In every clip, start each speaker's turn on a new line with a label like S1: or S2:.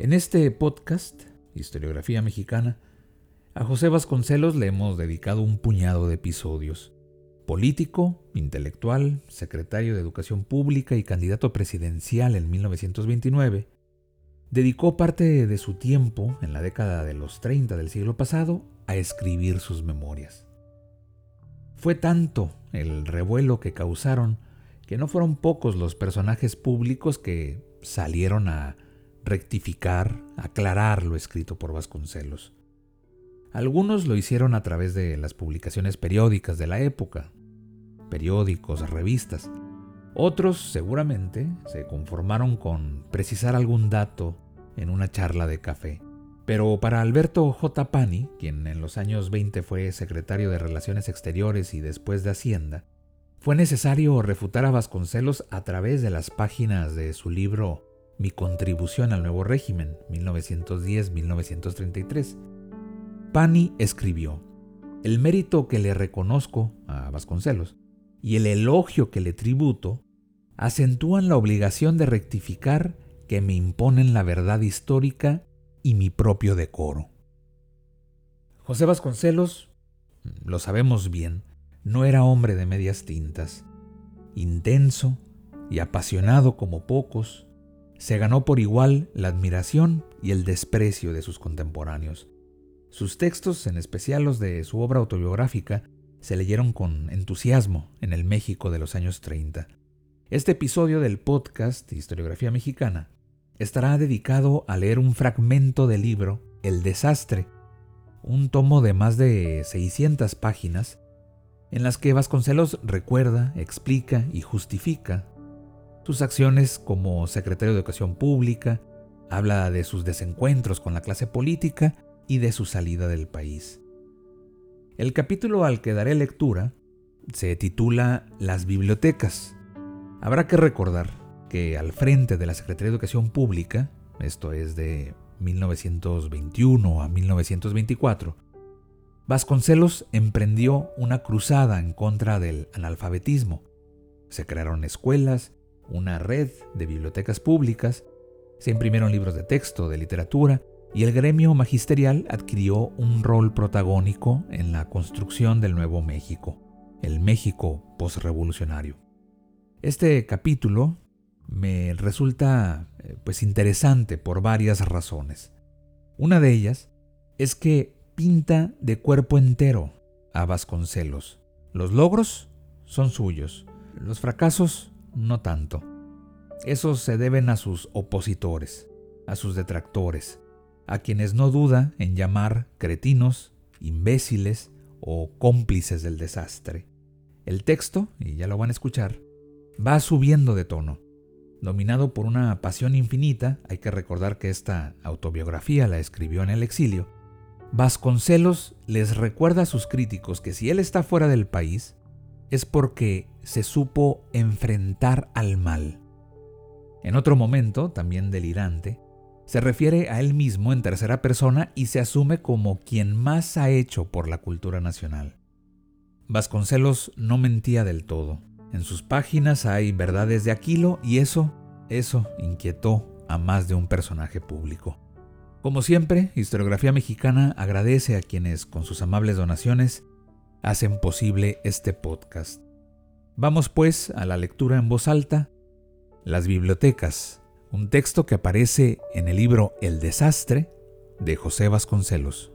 S1: En este podcast, Historiografía Mexicana, a José Vasconcelos le hemos dedicado un puñado de episodios. Político, intelectual, secretario de Educación Pública y candidato presidencial en 1929, dedicó parte de su tiempo, en la década de los 30 del siglo pasado, a escribir sus memorias. Fue tanto el revuelo que causaron que no fueron pocos los personajes públicos que salieron a rectificar, aclarar lo escrito por Vasconcelos. Algunos lo hicieron a través de las publicaciones periódicas de la época, periódicos, revistas. Otros seguramente se conformaron con precisar algún dato en una charla de café. Pero para Alberto J. Pani, quien en los años 20 fue secretario de Relaciones Exteriores y después de Hacienda, fue necesario refutar a Vasconcelos a través de las páginas de su libro Mi contribución al nuevo régimen, 1910-1933 Pani escribió, El mérito que le reconozco a Vasconcelos y el elogio que le tributo acentúan la obligación de rectificar que me imponen la verdad histórica y mi propio decoro. José Vasconcelos, lo sabemos bien, no era hombre de medias tintas. Intenso y apasionado como pocos, se ganó por igual la admiración y el desprecio de sus contemporáneos. Sus textos, en especial los de su obra autobiográfica, se leyeron con entusiasmo en el México de los años 30. Este episodio del podcast Historiografía Mexicana estará dedicado a leer un fragmento del libro El desastre, un tomo de más de 600 páginas, en las que Vasconcelos recuerda, explica y justifica sus acciones como secretario de Educación Pública, habla de sus desencuentros con la clase política y de su salida del país. El capítulo al que daré lectura se titula Las bibliotecas. Habrá que recordar que al frente de la Secretaría de Educación Pública, esto es de 1921 a 1924, Vasconcelos emprendió una cruzada en contra del analfabetismo. Se crearon escuelas, una red de bibliotecas públicas, se imprimieron libros de texto, de literatura, y el gremio magisterial adquirió un rol protagónico en la construcción del Nuevo México, el México postrevolucionario. Este capítulo me resulta eh, pues interesante por varias razones. Una de ellas es que pinta de cuerpo entero a Vasconcelos. Los logros son suyos, los fracasos no tanto. Esos se deben a sus opositores, a sus detractores, a quienes no duda en llamar cretinos, imbéciles o cómplices del desastre. El texto, y ya lo van a escuchar, va subiendo de tono. Dominado por una pasión infinita, hay que recordar que esta autobiografía la escribió en el exilio, Vasconcelos les recuerda a sus críticos que si él está fuera del país, es porque se supo enfrentar al mal. En otro momento, también delirante, se refiere a él mismo en tercera persona y se asume como quien más ha hecho por la cultura nacional. Vasconcelos no mentía del todo. En sus páginas hay verdades de Aquilo y eso, eso inquietó a más de un personaje público. Como siempre, Historiografía Mexicana agradece a quienes con sus amables donaciones hacen posible este podcast. Vamos pues a la lectura en voz alta. Las bibliotecas un texto que aparece en el libro El desastre de José Vasconcelos.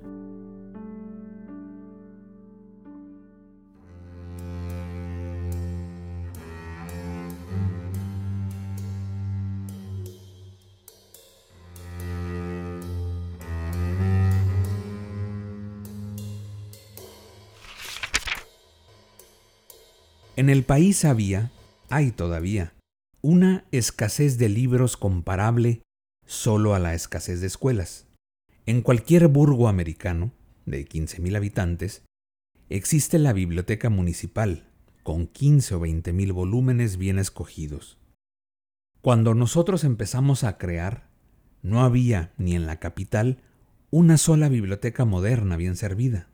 S1: En el país había, hay todavía, una escasez de libros comparable solo a la escasez de escuelas. En cualquier burgo americano, de 15.000 habitantes, existe la biblioteca municipal, con 15 o 20 mil volúmenes bien escogidos. Cuando nosotros empezamos a crear, no había, ni en la capital, una sola biblioteca moderna bien servida.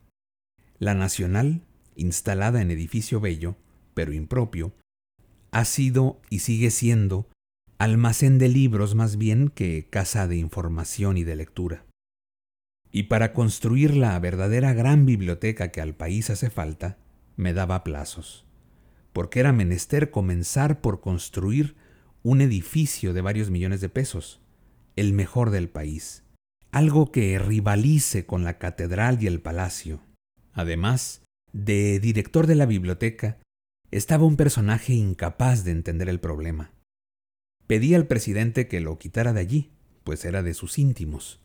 S1: La nacional, instalada en edificio bello, pero impropio, ha sido y sigue siendo almacén de libros más bien que casa de información y de lectura. Y para construir la verdadera gran biblioteca que al país hace falta, me daba plazos, porque era menester comenzar por construir un edificio de varios millones de pesos, el mejor del país, algo que rivalice con la catedral y el palacio. Además, de director de la biblioteca, estaba un personaje incapaz de entender el problema. Pedí al presidente que lo quitara de allí, pues era de sus íntimos,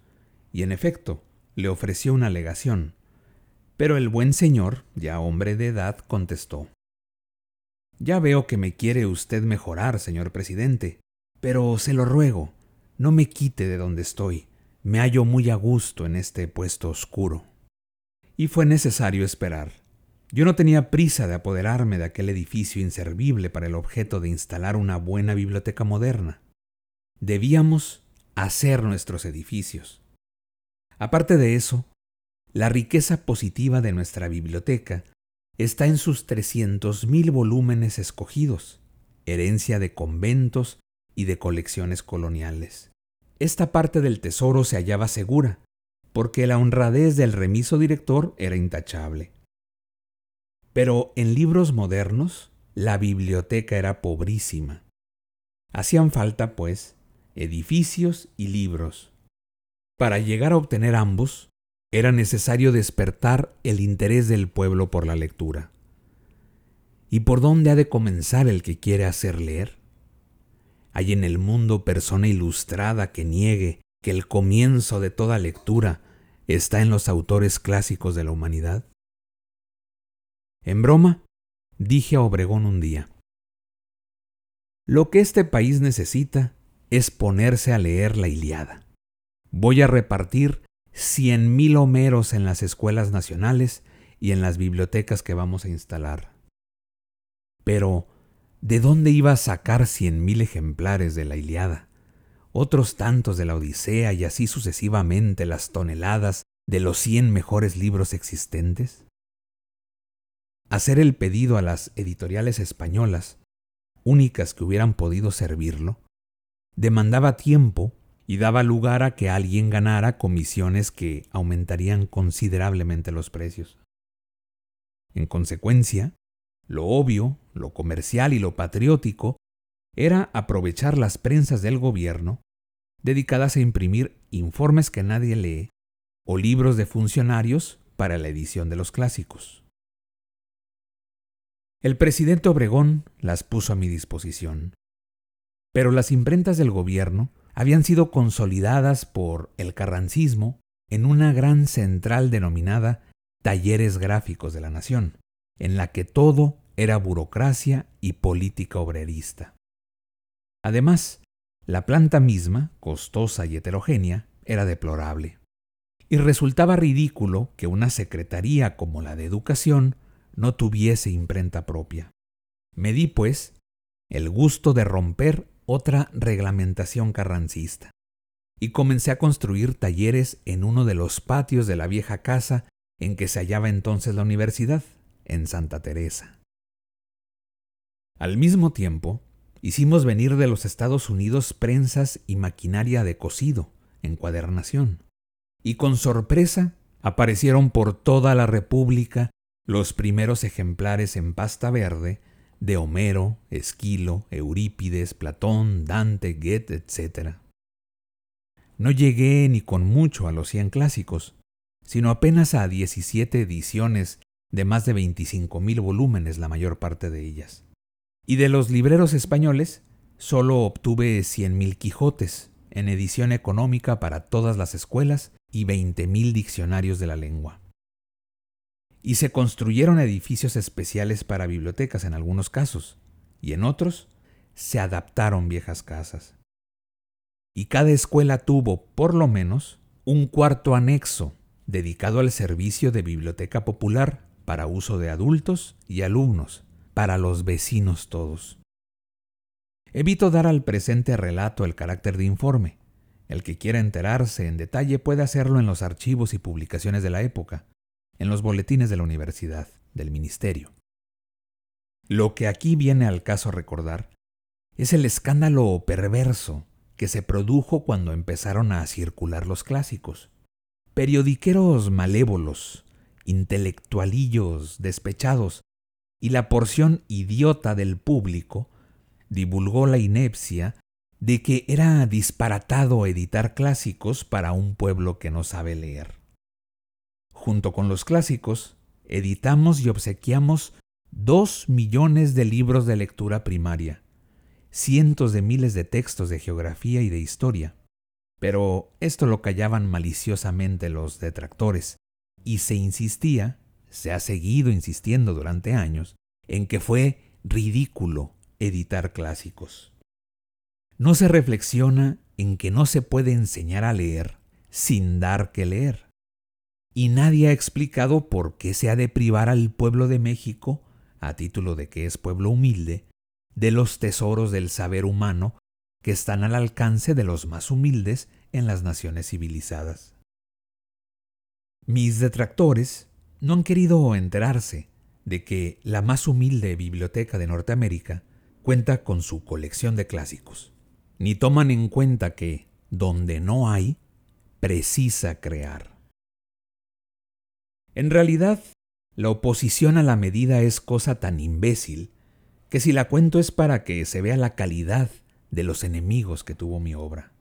S1: y en efecto, le ofreció una alegación, pero el buen señor, ya hombre de edad, contestó Ya veo que me quiere usted mejorar, señor presidente, pero se lo ruego, no me quite de donde estoy, me hallo muy a gusto en este puesto oscuro. Y fue necesario esperar. Yo no tenía prisa de apoderarme de aquel edificio inservible para el objeto de instalar una buena biblioteca moderna. Debíamos hacer nuestros edificios. Aparte de eso, la riqueza positiva de nuestra biblioteca está en sus 300.000 volúmenes escogidos, herencia de conventos y de colecciones coloniales. Esta parte del tesoro se hallaba segura, porque la honradez del remiso director era intachable. Pero en libros modernos, la biblioteca era pobrísima. Hacían falta, pues, edificios y libros, para llegar a obtener ambos, era necesario despertar el interés del pueblo por la lectura. ¿Y por dónde ha de comenzar el que quiere hacer leer? ¿Hay en el mundo persona ilustrada que niegue que el comienzo de toda lectura está en los autores clásicos de la humanidad? En broma, dije a Obregón un día, lo que este país necesita es ponerse a leer la Iliada. Voy a repartir cien mil homeros en las escuelas nacionales y en las bibliotecas que vamos a instalar. Pero, ¿de dónde iba a sacar cien mil ejemplares de la Iliada? Otros tantos de la Odisea y así sucesivamente las toneladas de los cien mejores libros existentes? Hacer el pedido a las editoriales españolas, únicas que hubieran podido servirlo, demandaba tiempo y daba lugar a que alguien ganara comisiones que aumentarían considerablemente los precios. En consecuencia, lo obvio, lo comercial y lo patriótico era aprovechar las prensas del gobierno dedicadas a imprimir informes que nadie lee o libros de funcionarios para la edición de los clásicos. El presidente Obregón las puso a mi disposición, pero las imprentas del gobierno habían sido consolidadas por el carrancismo en una gran central denominada Talleres Gráficos de la Nación, en la que todo era burocracia y política obrerista. Además, la planta misma, costosa y heterogénea, era deplorable. Y resultaba ridículo que una secretaría como la de Educación no tuviese imprenta propia. Me di, pues, el gusto de romper otra reglamentación carrancista. Y comencé a construir talleres en uno de los patios de la vieja casa en que se hallaba entonces la universidad, en Santa Teresa. Al mismo tiempo, hicimos venir de los Estados Unidos prensas y maquinaria de cosido, encuadernación, y con sorpresa aparecieron por toda la República los primeros ejemplares en pasta verde de Homero, Esquilo, Eurípides, Platón, Dante, Goethe, etc. No llegué ni con mucho a los cien clásicos, sino apenas a 17 ediciones de más de 25.000 volúmenes la mayor parte de ellas. Y de los libreros españoles, solo obtuve 100.000 Quijotes, en edición económica para todas las escuelas y 20.000 diccionarios de la lengua. Y se construyeron edificios especiales para bibliotecas en algunos casos, y en otros se adaptaron viejas casas. Y cada escuela tuvo, por lo menos, un cuarto anexo dedicado al servicio de biblioteca popular para uso de adultos y alumnos, para los vecinos todos. Evito dar al presente relato el carácter de informe. El que quiera enterarse en detalle puede hacerlo en los archivos y publicaciones de la época, en los boletines de la universidad, del ministerio. Lo que aquí viene al caso recordar es el escándalo perverso que se produjo cuando empezaron a circular los clásicos. Periodiqueros malévolos, intelectualillos despechados y la porción idiota del público divulgó la inepcia de que era disparatado editar clásicos para un pueblo que no sabe leer. Junto con los clásicos, editamos y obsequiamos dos millones de libros de lectura primaria, cientos de miles de textos de geografía y de historia. Pero esto lo callaban maliciosamente los detractores, y se insistía, se ha seguido insistiendo durante años, en que fue ridículo editar clásicos. No se reflexiona en que no se puede enseñar a leer sin dar que leer y nadie ha explicado por qué se ha de privar al pueblo de México, a título de que es pueblo humilde, de los tesoros del saber humano que están al alcance de los más humildes en las naciones civilizadas. Mis detractores no han querido enterarse de que la más humilde biblioteca de Norteamérica cuenta con su colección de clásicos, ni toman en cuenta que, donde no hay, precisa crear. En realidad, la oposición a la medida es cosa tan imbécil que si la cuento es para que se vea la calidad de los enemigos que tuvo mi obra.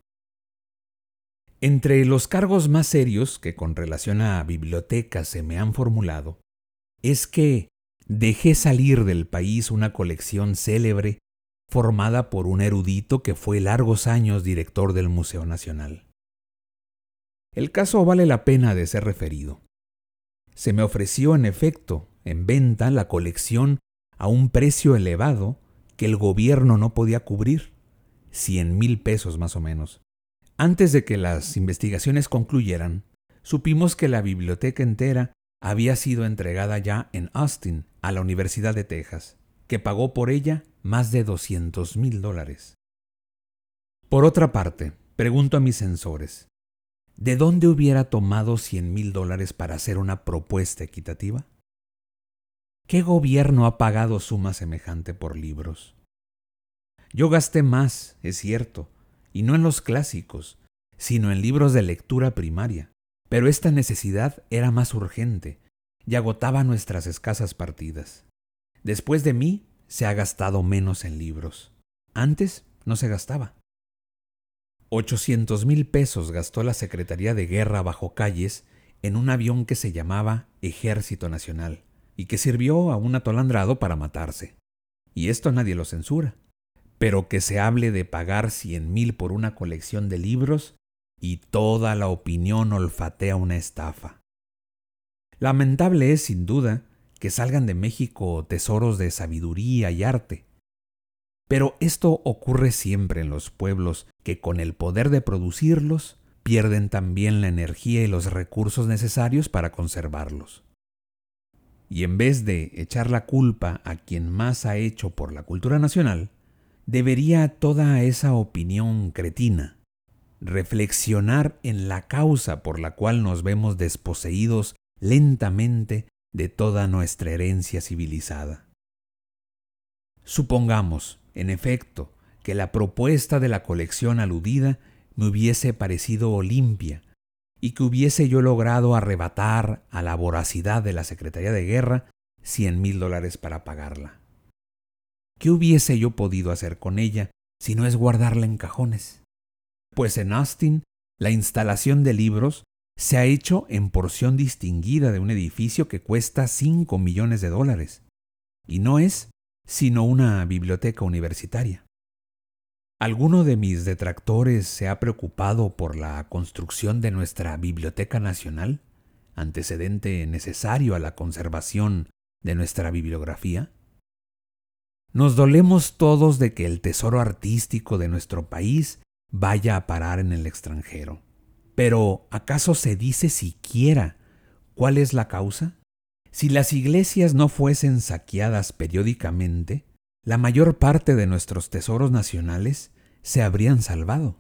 S1: Entre los cargos más serios que con relación a bibliotecas se me han formulado, es que dejé salir del país una colección célebre formada por un erudito que fue largos años director del Museo Nacional. El caso vale la pena de ser referido. Se me ofreció en efecto en venta la colección a un precio elevado que el gobierno no podía cubrir, cien mil pesos más o menos. Antes de que las investigaciones concluyeran, supimos que la biblioteca entera había sido entregada ya en Austin a la Universidad de Texas, que pagó por ella más de 200 mil dólares. Por otra parte, pregunto a mis censores, ¿de dónde hubiera tomado 100 mil dólares para hacer una propuesta equitativa? ¿Qué gobierno ha pagado suma semejante por libros? Yo gasté más, es cierto, y no en los clásicos, sino en libros de lectura primaria, pero esta necesidad era más urgente y agotaba nuestras escasas partidas. Después de mí se ha gastado menos en libros. Antes no se gastaba. 800 mil pesos gastó la Secretaría de Guerra bajo calles en un avión que se llamaba Ejército Nacional y que sirvió a un atolandrado para matarse. Y esto nadie lo censura. Pero que se hable de pagar cien mil por una colección de libros y toda la opinión olfatea una estafa. Lamentable es, sin duda, que salgan de México tesoros de sabiduría y arte, pero esto ocurre siempre en los pueblos que con el poder de producirlos pierden también la energía y los recursos necesarios para conservarlos. Y en vez de echar la culpa a quien más ha hecho por la cultura nacional, debería toda esa opinión cretina reflexionar en la causa por la cual nos vemos desposeídos lentamente de toda nuestra herencia civilizada. Supongamos en efecto, que la propuesta de la colección aludida me hubiese parecido limpia y que hubiese yo logrado arrebatar a la voracidad de la Secretaría de Guerra cien mil dólares para pagarla. ¿Qué hubiese yo podido hacer con ella si no es guardarla en cajones? Pues en Austin la instalación de libros se ha hecho en porción distinguida de un edificio que cuesta cinco millones de dólares, y no es sino una biblioteca universitaria. ¿Alguno de mis detractores se ha preocupado por la construcción de nuestra Biblioteca Nacional, antecedente necesario a la conservación de nuestra bibliografía? Nos dolemos todos de que el tesoro artístico de nuestro país vaya a parar en el extranjero. Pero ¿acaso se dice siquiera cuál es la causa? Si las iglesias no fuesen saqueadas periódicamente, la mayor parte de nuestros tesoros nacionales se habrían salvado.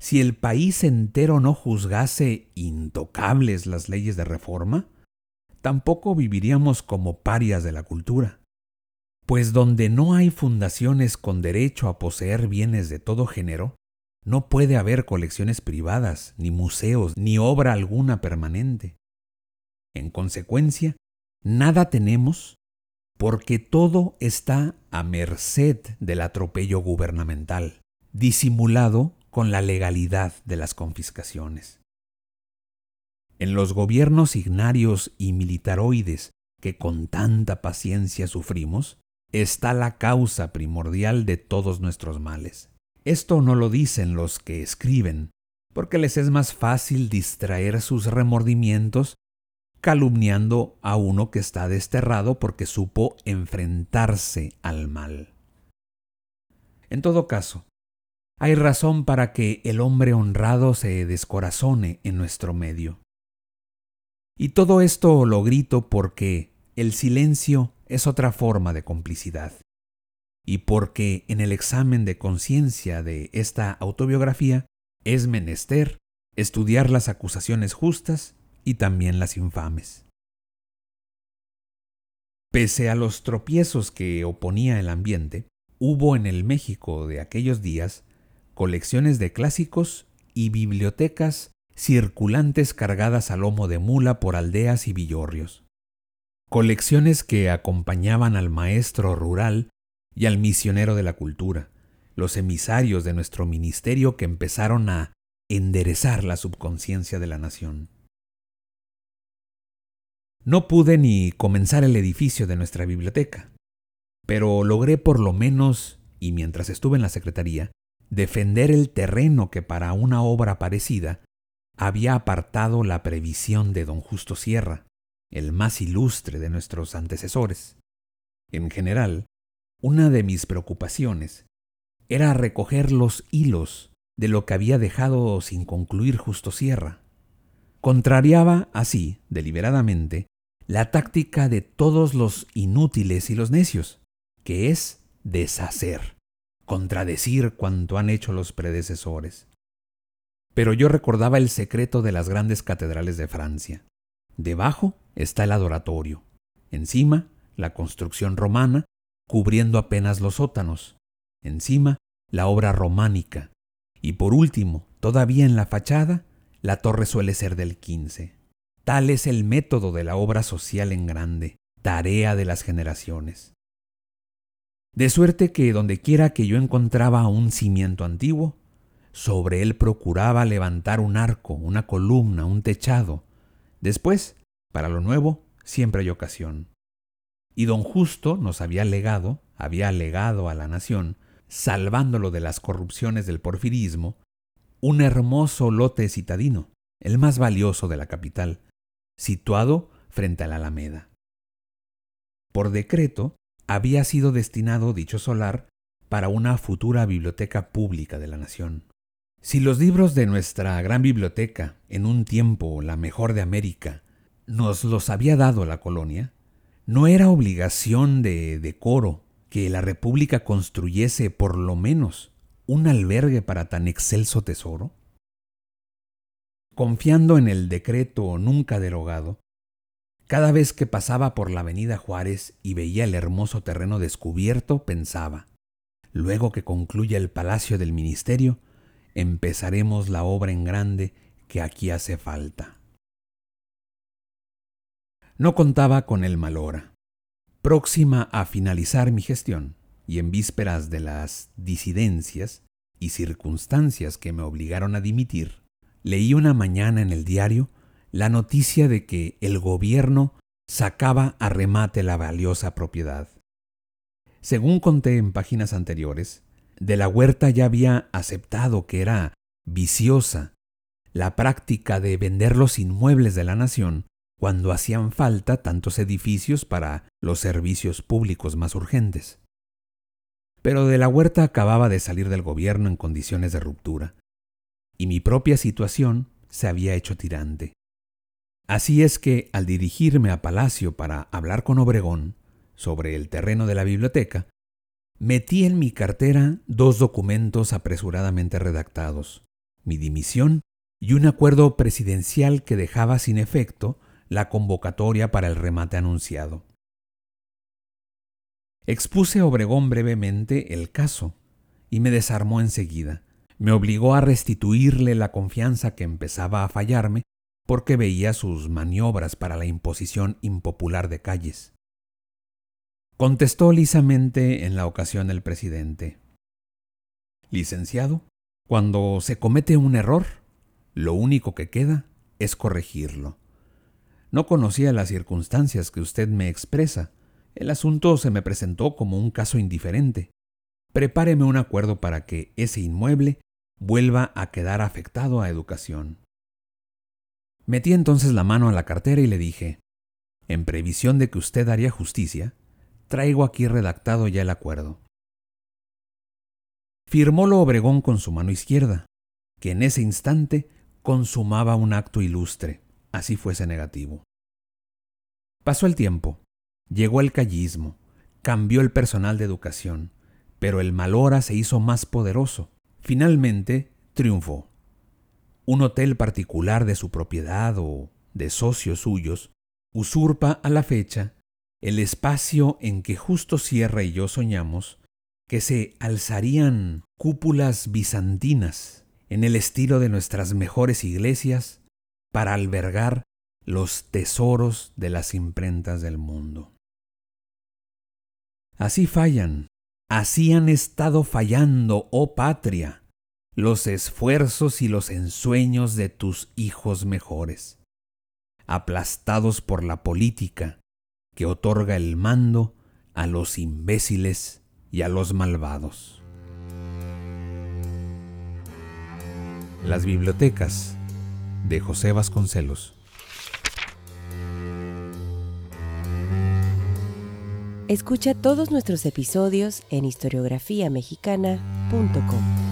S1: Si el país entero no juzgase intocables las leyes de reforma, tampoco viviríamos como parias de la cultura. Pues donde no hay fundaciones con derecho a poseer bienes de todo género, no puede haber colecciones privadas, ni museos, ni obra alguna permanente. En consecuencia, nada tenemos porque todo está a merced del atropello gubernamental, disimulado con la legalidad de las confiscaciones. En los gobiernos ignarios y militaroides que con tanta paciencia sufrimos, está la causa primordial de todos nuestros males. Esto no lo dicen los que escriben, porque les es más fácil distraer sus remordimientos calumniando a uno que está desterrado porque supo enfrentarse al mal. En todo caso, hay razón para que el hombre honrado se descorazone en nuestro medio. Y todo esto lo grito porque el silencio es otra forma de complicidad. Y porque en el examen de conciencia de esta autobiografía es menester estudiar las acusaciones justas y también las infames. Pese a los tropiezos que oponía el ambiente, hubo en el México de aquellos días colecciones de clásicos y bibliotecas circulantes cargadas a lomo de mula por aldeas y villorrios. Colecciones que acompañaban al maestro rural y al misionero de la cultura, los emisarios de nuestro ministerio que empezaron a enderezar la subconsciencia de la nación. No pude ni comenzar el edificio de nuestra biblioteca, pero logré por lo menos, y mientras estuve en la Secretaría, defender el terreno que para una obra parecida había apartado la previsión de don Justo Sierra, el más ilustre de nuestros antecesores. En general, una de mis preocupaciones era recoger los hilos de lo que había dejado sin concluir Justo Sierra. Contrariaba así, deliberadamente, la táctica de todos los inútiles y los necios, que es deshacer, contradecir cuanto han hecho los predecesores. Pero yo recordaba el secreto de las grandes catedrales de Francia. Debajo está el adoratorio, encima la construcción romana, cubriendo apenas los sótanos, encima la obra románica, y por último, todavía en la fachada, la torre suele ser del XV. Tal es el método de la obra social en grande, tarea de las generaciones. De suerte que dondequiera que yo encontraba un cimiento antiguo, sobre él procuraba levantar un arco, una columna, un techado. Después, para lo nuevo, siempre hay ocasión. Y don Justo nos había legado, había legado a la nación, salvándolo de las corrupciones del porfirismo, un hermoso lote citadino, el más valioso de la capital, situado frente a la Alameda. Por decreto, había sido destinado dicho solar para una futura biblioteca pública de la nación. Si los libros de nuestra gran biblioteca, en un tiempo la mejor de América, nos los había dado la colonia, no era obligación de decoro que la República construyese por lo menos un albergue para tan excelso tesoro? confiando en el decreto nunca derogado, cada vez que pasaba por la avenida Juárez y veía el hermoso terreno descubierto, pensaba, luego que concluya el palacio del ministerio, empezaremos la obra en grande que aquí hace falta. No contaba con el mal hora. Próxima a finalizar mi gestión, y en vísperas de las disidencias y circunstancias que me obligaron a dimitir, leí una mañana en el diario la noticia de que el gobierno sacaba a remate la valiosa propiedad. Según conté en páginas anteriores, de la huerta ya había aceptado que era viciosa la práctica de vender los inmuebles de la nación cuando hacían falta tantos edificios para los servicios públicos más urgentes. Pero de la huerta acababa de salir del gobierno en condiciones de ruptura, y mi propia situación se había hecho tirante. Así es que, al dirigirme a Palacio para hablar con Obregón sobre el terreno de la biblioteca, metí en mi cartera dos documentos apresuradamente redactados, mi dimisión y un acuerdo presidencial que dejaba sin efecto la convocatoria para el remate anunciado. Expuse a Obregón brevemente el caso y me desarmó enseguida. Me obligó a restituirle la confianza que empezaba a fallarme porque veía sus maniobras para la imposición impopular de calles. Contestó lisamente en la ocasión el presidente. Licenciado, cuando se comete un error, lo único que queda es corregirlo. No conocía las circunstancias que usted me expresa. El asunto se me presentó como un caso indiferente. Prepáreme un acuerdo para que ese inmueble vuelva a quedar afectado a educación. Metí entonces la mano a la cartera y le dije, en previsión de que usted haría justicia, traigo aquí redactado ya el acuerdo. Firmólo Obregón con su mano izquierda, que en ese instante consumaba un acto ilustre, así fuese negativo. Pasó el tiempo, llegó el callismo, cambió el personal de educación, pero el malora se hizo más poderoso. Finalmente, triunfó un hotel particular de su propiedad o de socios suyos, usurpa a la fecha el espacio en que justo Sierra y yo soñamos que se alzarían cúpulas bizantinas en el estilo de nuestras mejores iglesias para albergar los tesoros de las imprentas del mundo. Así fallan, así han estado fallando, oh patria, los esfuerzos y los ensueños de tus hijos mejores, aplastados por la política que otorga el mando a los imbéciles y a los malvados. Las bibliotecas de José Vasconcelos.
S2: Escucha todos nuestros episodios en historiografiamexicana.com.